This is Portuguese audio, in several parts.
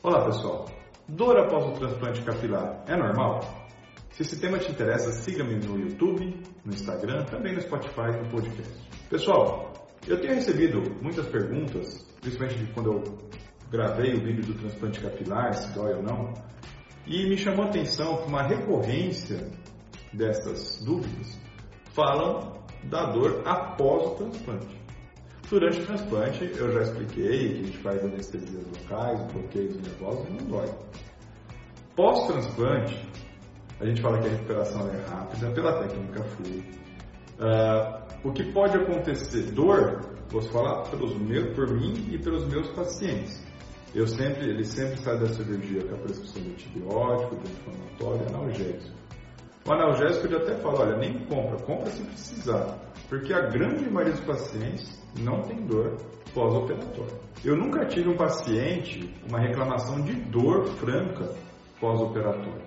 Olá pessoal, dor após o transplante capilar é normal? Se esse tema te interessa, siga-me no YouTube, no Instagram, também no Spotify e no podcast. Pessoal, eu tenho recebido muitas perguntas, principalmente de quando eu gravei o vídeo do transplante capilar, se dói ou não, e me chamou a atenção que uma recorrência dessas dúvidas falam da dor após o transplante. Durante o transplante, eu já expliquei que a gente faz anestesias locais, bloqueios nervosos e não dói. Pós-transplante, a gente fala que a recuperação é rápida pela técnica FLU. Uh, o que pode acontecer? Dor, posso falar pelos meus, por mim e pelos meus pacientes. Eu sempre, ele sempre sai da cirurgia com a prescrição de antibiótico, de inflamatório, analgésico. O analgésico eu até falo, olha, nem compra, compra se precisar, porque a grande maioria dos pacientes não tem dor pós-operatório. Eu nunca tive um paciente uma reclamação de dor franca pós-operatório.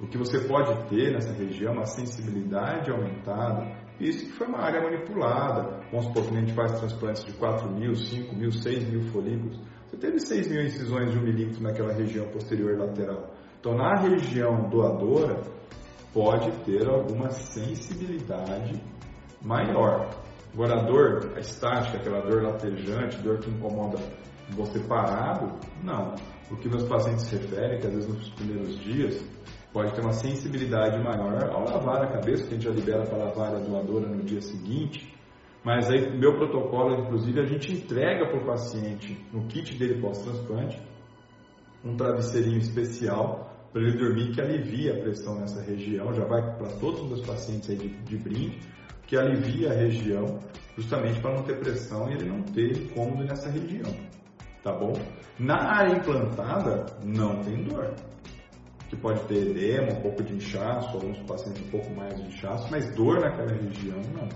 O que você pode ter nessa região é uma sensibilidade aumentada, isso que foi uma área manipulada. Vamos supor que a gente faz transplantes de 4 mil, 5 mil, 6 mil folículos. Você teve 6 mil incisões de um milímetro naquela região posterior lateral. Então, na região doadora, pode ter alguma sensibilidade maior. Agora, a dor a estática, aquela dor latejante, dor que incomoda você parado, não. O que meus pacientes referem, que às vezes nos primeiros dias pode ter uma sensibilidade maior ao lavar a cabeça, que a gente já libera para lavar a doadora no dia seguinte. Mas aí, meu protocolo, inclusive, a gente entrega para o paciente, no kit dele pós-transplante, um travesseirinho especial para ele dormir que alivia a pressão nessa região, já vai para todos os meus pacientes aí de, de que alivia a região, justamente para não ter pressão e ele não ter incômodo nessa região, tá bom? Na área implantada, não tem dor, que pode ter edema, um pouco de inchaço, alguns pacientes um pouco mais de inchaço, mas dor naquela região, não.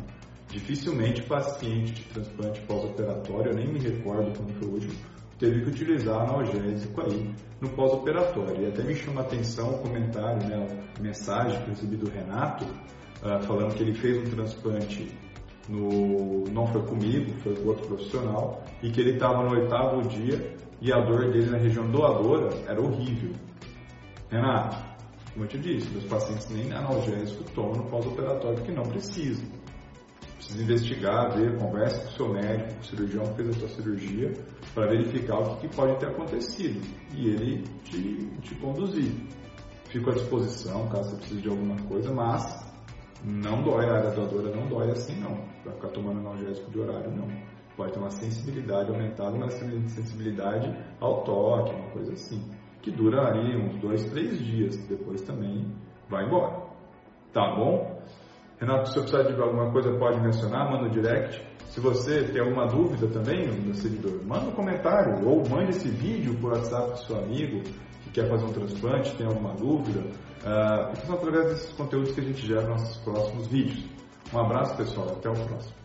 Dificilmente paciente de transplante pós-operatório, eu nem me recordo quando foi o último, teve que utilizar analgésico aí no pós-operatório. E até me chama a atenção o comentário, né, a mensagem que recebi do Renato, uh, falando que ele fez um transplante no, não foi comigo, foi com outro profissional, e que ele estava no oitavo dia e a dor dele na região doadora era horrível. Renato, como eu te disse, meus pacientes nem analgésico tomam no pós-operatório porque não precisam. Investigar, ver, conversa com o seu médico, com o cirurgião que fez a sua cirurgia, para verificar o que, que pode ter acontecido e ele te, te conduzir. Fico à disposição caso você precise de alguma coisa, mas não dói, a área doadora não dói assim não. Para ficar tomando analgésico de horário, não. Pode ter uma sensibilidade aumentada, uma sensibilidade ao toque, uma coisa assim. Que dura ali uns dois, três dias, depois também vai embora. Tá bom? Renato, se eu precisar de alguma coisa, pode mencionar, manda no direct. Se você tem alguma dúvida também, meu seguidor, manda um comentário ou mande esse vídeo por WhatsApp do seu amigo que quer fazer um transplante, tem alguma dúvida. Uh, são através desses conteúdos que a gente gera nos nossos próximos vídeos. Um abraço, pessoal. Até o próximo.